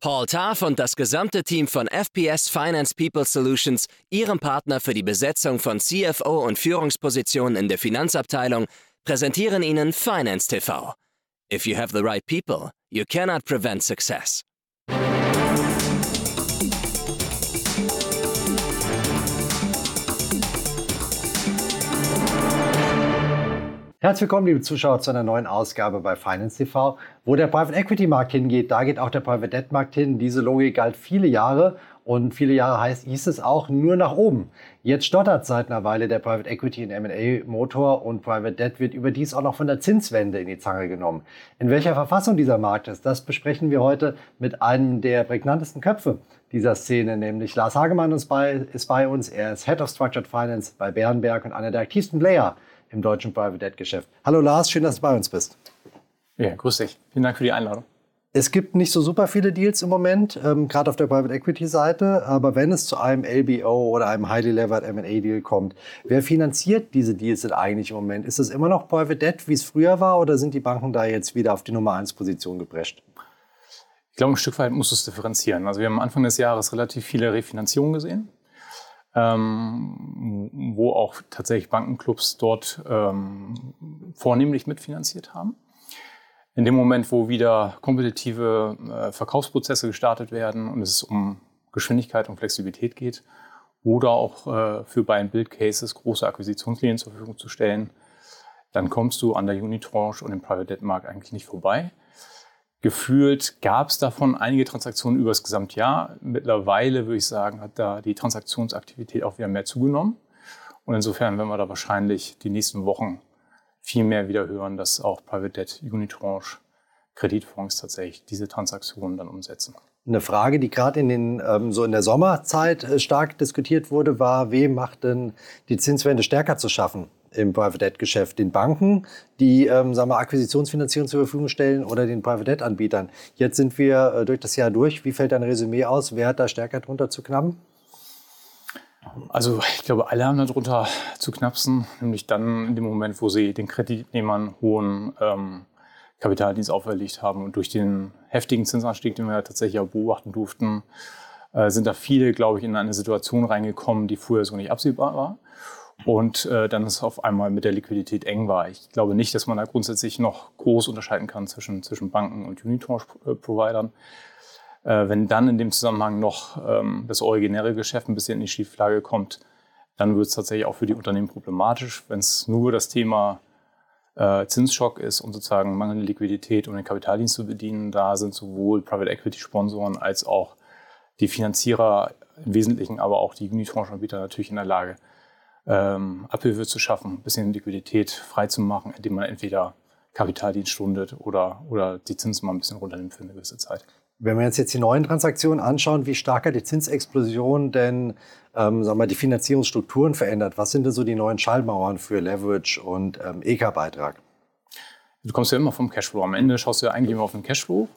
Paul Tarf und das gesamte Team von FPS Finance People Solutions, Ihrem Partner für die Besetzung von CFO und Führungspositionen in der Finanzabteilung, präsentieren Ihnen Finance TV. If you have the right people, you cannot prevent success. Herzlich willkommen, liebe Zuschauer, zu einer neuen Ausgabe bei Finance TV. Wo der Private Equity Markt hingeht, da geht auch der Private Debt Markt hin. Diese Logik galt viele Jahre und viele Jahre heißt, hieß es auch nur nach oben. Jetzt stottert seit einer Weile der Private Equity in M&A Motor und Private Debt wird überdies auch noch von der Zinswende in die Zange genommen. In welcher Verfassung dieser Markt ist, das besprechen wir heute mit einem der prägnantesten Köpfe dieser Szene, nämlich Lars Hagemann ist bei, ist bei uns. Er ist Head of Structured Finance bei Bärenberg und einer der aktivsten Player im deutschen Private Debt Geschäft. Hallo Lars, schön, dass du bei uns bist. Ja, grüß dich. Vielen Dank für die Einladung. Es gibt nicht so super viele Deals im Moment, ähm, gerade auf der Private Equity Seite. Aber wenn es zu einem LBO oder einem Highly Levered M&A Deal kommt, wer finanziert diese Deals denn eigentlich im Moment? Ist es immer noch Private Debt, wie es früher war, oder sind die Banken da jetzt wieder auf die Nummer 1 Position geprescht? Ich glaube, ein Stück weit muss es differenzieren. Also wir haben Anfang des Jahres relativ viele Refinanzierungen gesehen ähm, wo auch tatsächlich Bankenclubs dort ähm, vornehmlich mitfinanziert haben. In dem Moment, wo wieder kompetitive äh, Verkaufsprozesse gestartet werden und es um Geschwindigkeit und Flexibilität geht, oder auch äh, für Buy-and-Build-Cases große Akquisitionslinien zur Verfügung zu stellen, dann kommst du an der Unitranche und dem Private Debt Markt eigentlich nicht vorbei. Gefühlt gab es davon einige Transaktionen über das Gesamtjahr. Mittlerweile würde ich sagen, hat da die Transaktionsaktivität auch wieder mehr zugenommen. Und insofern werden wir da wahrscheinlich die nächsten Wochen viel mehr wieder hören, dass auch Private Debt Unitranche Kreditfonds tatsächlich diese Transaktionen dann umsetzen. Eine Frage, die gerade in den ähm, so in der Sommerzeit äh, stark diskutiert wurde, war, wem macht denn die Zinswende stärker zu schaffen? Im Private Debt Geschäft, den Banken, die ähm, sagen wir, Akquisitionsfinanzierung zur Verfügung stellen oder den Private Debt Anbietern. Jetzt sind wir äh, durch das Jahr durch. Wie fällt dein Resümee aus? Wer hat da stärker drunter zu knappen? Also ich glaube, alle haben darunter zu knapsen, nämlich dann in dem Moment, wo sie den Kreditnehmern hohen ähm, Kapitaldienst auferlegt haben. Und durch den heftigen Zinsanstieg, den wir tatsächlich auch beobachten durften, äh, sind da viele, glaube ich, in eine Situation reingekommen, die vorher so nicht absehbar war und äh, dann es auf einmal mit der Liquidität eng war. Ich glaube nicht, dass man da grundsätzlich noch groß unterscheiden kann zwischen, zwischen Banken und Unitranche-Providern. Äh, wenn dann in dem Zusammenhang noch ähm, das originäre Geschäft ein bisschen in die Schieflage kommt, dann wird es tatsächlich auch für die Unternehmen problematisch. Wenn es nur das Thema äh, Zinsschock ist und sozusagen mangelnde Liquidität, um den Kapitaldienst zu bedienen, da sind sowohl Private Equity Sponsoren als auch die Finanzierer im Wesentlichen, aber auch die Unitranche-Anbieter natürlich in der Lage, ähm, Abhilfe zu schaffen, ein bisschen Liquidität freizumachen, indem man entweder Kapitaldienst stundet oder, oder die Zinsen mal ein bisschen runternimmt für eine gewisse Zeit. Wenn wir uns jetzt die neuen Transaktionen anschauen, wie stark hat die Zinsexplosion denn ähm, sagen wir, die Finanzierungsstrukturen verändert? Was sind denn so die neuen Schallmauern für Leverage und ähm, EK-Beitrag? Du kommst ja immer vom Cashflow. Am Ende schaust du ja eigentlich immer auf den Cashflow,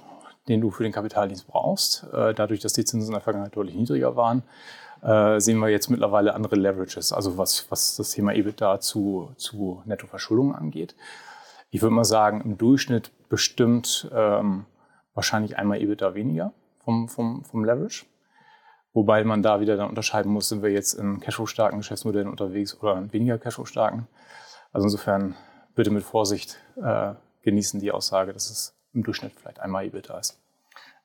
den du für den Kapitaldienst brauchst. Äh, dadurch, dass die Zinsen in der Vergangenheit deutlich niedriger waren, äh, sehen wir jetzt mittlerweile andere Leverages, also was, was das Thema EBITDA zu, zu Nettoverschuldung angeht. Ich würde mal sagen, im Durchschnitt bestimmt ähm, wahrscheinlich einmal EBITDA weniger vom, vom, vom Leverage. Wobei man da wieder dann unterscheiden muss, sind wir jetzt in Cashflow-starken Geschäftsmodellen unterwegs oder in weniger Cashflow-starken. Also insofern bitte mit Vorsicht äh, genießen die Aussage, dass es im Durchschnitt vielleicht einmal EBITDA ist.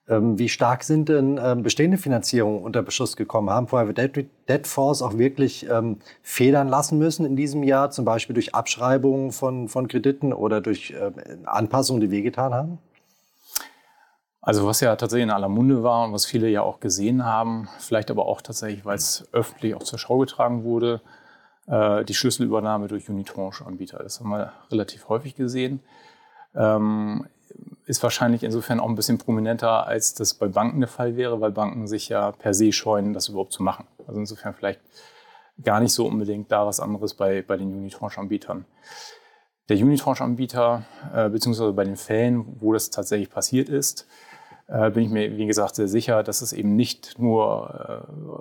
Ähm, wie stark sind denn ähm, bestehende Finanzierungen unter Beschuss gekommen? Haben Private Debt Fonds auch wirklich ähm, federn lassen müssen in diesem Jahr, zum Beispiel durch Abschreibungen von, von Krediten oder durch Anpassungen, die wehgetan haben? Also was ja tatsächlich in aller Munde war und was viele ja auch gesehen haben, vielleicht aber auch tatsächlich, weil es öffentlich auch zur Schau getragen wurde, äh, die Schlüsselübernahme durch Unitranche-Anbieter. Das haben wir relativ häufig gesehen. Ist wahrscheinlich insofern auch ein bisschen prominenter, als das bei Banken der Fall wäre, weil Banken sich ja per se scheuen, das überhaupt zu machen. Also insofern vielleicht gar nicht so unbedingt da was anderes bei, bei den Unitranche-Anbietern. Der Unitranche-Anbieter, äh, beziehungsweise bei den Fällen, wo das tatsächlich passiert ist, äh, bin ich mir, wie gesagt, sehr sicher, dass es eben nicht nur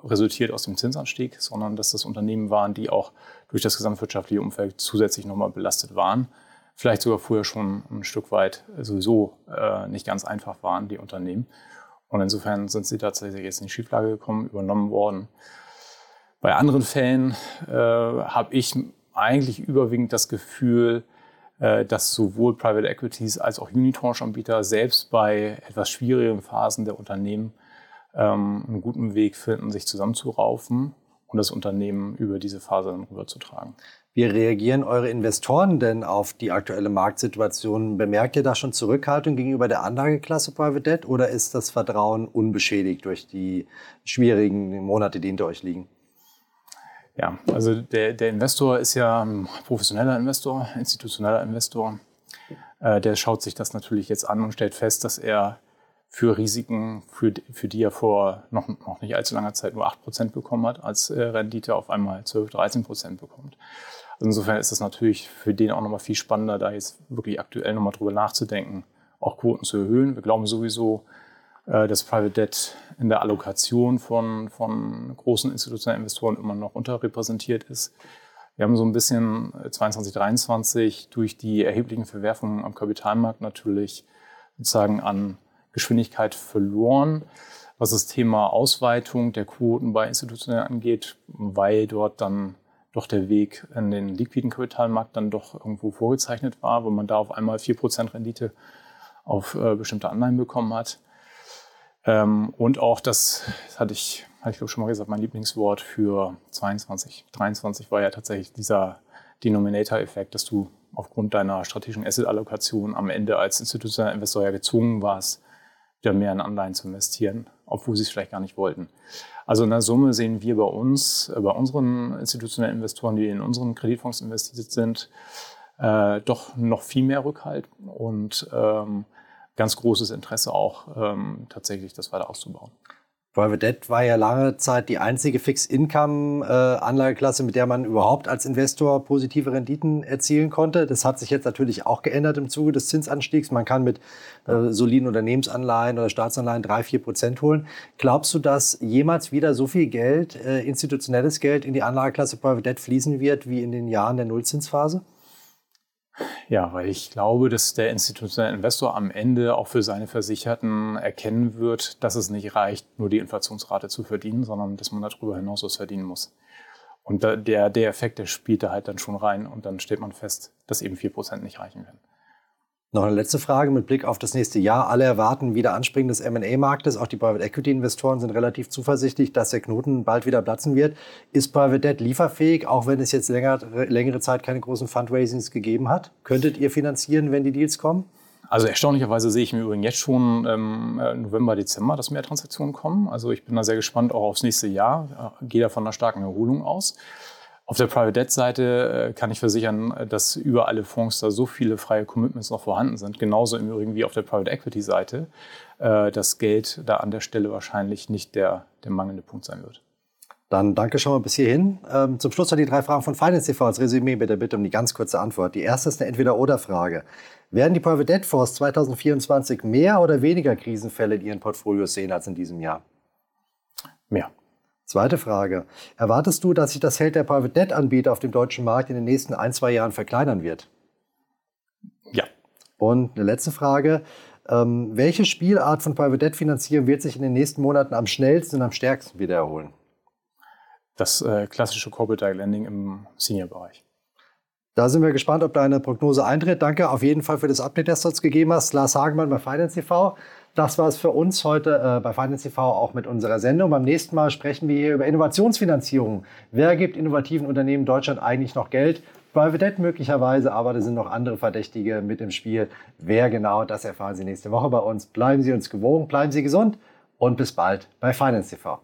äh, resultiert aus dem Zinsanstieg, sondern dass das Unternehmen waren, die auch durch das gesamtwirtschaftliche Umfeld zusätzlich nochmal belastet waren vielleicht sogar früher schon ein Stück weit sowieso äh, nicht ganz einfach waren, die Unternehmen. Und insofern sind sie tatsächlich jetzt in die Schieflage gekommen, übernommen worden. Bei anderen Fällen äh, habe ich eigentlich überwiegend das Gefühl, äh, dass sowohl Private Equities als auch Unitranche-Anbieter selbst bei etwas schwierigen Phasen der Unternehmen ähm, einen guten Weg finden, sich zusammenzuraufen und das Unternehmen über diese Phase dann rüberzutragen. Wie reagieren eure Investoren denn auf die aktuelle Marktsituation? Bemerkt ihr da schon Zurückhaltung gegenüber der Anlageklasse Private Debt oder ist das Vertrauen unbeschädigt durch die schwierigen Monate, die hinter euch liegen? Ja, also der, der Investor ist ja ein professioneller Investor, institutioneller Investor. Äh, der schaut sich das natürlich jetzt an und stellt fest, dass er für Risiken, für, für die er vor noch, noch nicht allzu langer Zeit nur 8% bekommen hat, als äh, Rendite auf einmal 12, 13% bekommt. Insofern ist es natürlich für den auch nochmal viel spannender, da jetzt wirklich aktuell nochmal drüber nachzudenken, auch Quoten zu erhöhen. Wir glauben sowieso, äh, dass Private Debt in der Allokation von, von großen institutionellen Investoren immer noch unterrepräsentiert ist. Wir haben so ein bisschen 2022, 2023 durch die erheblichen Verwerfungen am Kapitalmarkt natürlich sozusagen an Geschwindigkeit verloren, was das Thema Ausweitung der Quoten bei Institutionellen angeht, weil dort dann doch der Weg in den liquiden Kapitalmarkt dann doch irgendwo vorgezeichnet war, wo man da auf einmal 4% Rendite auf äh, bestimmte Anleihen bekommen hat. Ähm, und auch das, das hatte ich, hatte ich glaube schon mal gesagt, mein Lieblingswort für 22, 23 war ja tatsächlich dieser Denominator-Effekt, dass du aufgrund deiner strategischen Asset-Allokation am Ende als institutioneller Investor ja gezwungen warst, wieder mehr in Anleihen zu investieren, obwohl sie es vielleicht gar nicht wollten. Also in der Summe sehen wir bei uns, äh, bei unseren institutionellen Investoren, die in unseren Kreditfonds investiert sind, äh, doch noch viel mehr Rückhalt und ähm, ganz großes Interesse auch ähm, tatsächlich das weiter auszubauen. Private Debt war ja lange Zeit die einzige Fixed-Income-Anlageklasse, mit der man überhaupt als Investor positive Renditen erzielen konnte. Das hat sich jetzt natürlich auch geändert im Zuge des Zinsanstiegs. Man kann mit äh, soliden Unternehmensanleihen oder Staatsanleihen drei, vier Prozent holen. Glaubst du, dass jemals wieder so viel Geld, äh, institutionelles Geld in die Anlageklasse Private Debt fließen wird wie in den Jahren der Nullzinsphase? Ja, weil ich glaube, dass der institutionelle Investor am Ende auch für seine Versicherten erkennen wird, dass es nicht reicht, nur die Inflationsrate zu verdienen, sondern dass man darüber hinaus was verdienen muss. Und der, der Effekt, der spielt da halt dann schon rein und dann stellt man fest, dass eben 4% nicht reichen werden. Noch eine letzte Frage mit Blick auf das nächste Jahr. Alle erwarten wieder Anspringen des M&A-Marktes. Auch die Private Equity-Investoren sind relativ zuversichtlich, dass der Knoten bald wieder platzen wird. Ist Private Debt lieferfähig, auch wenn es jetzt länger, längere Zeit keine großen Fundraisings gegeben hat? Könntet ihr finanzieren, wenn die Deals kommen? Also erstaunlicherweise sehe ich mir übrigens jetzt schon ähm, November, Dezember, dass mehr Transaktionen kommen. Also ich bin da sehr gespannt auch aufs nächste Jahr. Ich gehe da von einer starken Erholung aus. Auf der Private Debt Seite äh, kann ich versichern, dass über alle Fonds da so viele freie Commitments noch vorhanden sind. Genauso im Übrigen wie auf der Private Equity Seite. Äh, das Geld da an der Stelle wahrscheinlich nicht der, der mangelnde Punkt sein wird. Dann danke schon mal bis hierhin. Ähm, zum Schluss noch die drei Fragen von Finance TV als Resümee bitte, bitte um die ganz kurze Antwort. Die erste ist eine Entweder-Oder-Frage. Werden die Private Debt Fonds 2024 mehr oder weniger Krisenfälle in ihren Portfolios sehen als in diesem Jahr? Mehr. Zweite Frage. Erwartest du, dass sich das Feld der Private Debt Anbieter auf dem deutschen Markt in den nächsten ein, zwei Jahren verkleinern wird? Ja. Und eine letzte Frage. Ähm, welche Spielart von Private Debt Finanzierung wird sich in den nächsten Monaten am schnellsten und am stärksten wieder erholen? Das äh, klassische Corporate Direct Lending im Senior-Bereich. Da sind wir gespannt, ob deine Prognose eintritt. Danke auf jeden Fall für das Update, das du uns gegeben hast. Lars Hagemann bei Finance TV. Das war es für uns heute äh, bei Finance TV auch mit unserer Sendung. Beim nächsten Mal sprechen wir hier über Innovationsfinanzierung. Wer gibt innovativen Unternehmen Deutschland eigentlich noch Geld? Private Debt möglicherweise, aber da sind noch andere Verdächtige mit im Spiel. Wer genau, das erfahren Sie nächste Woche bei uns. Bleiben Sie uns gewogen, bleiben Sie gesund und bis bald bei Finance TV.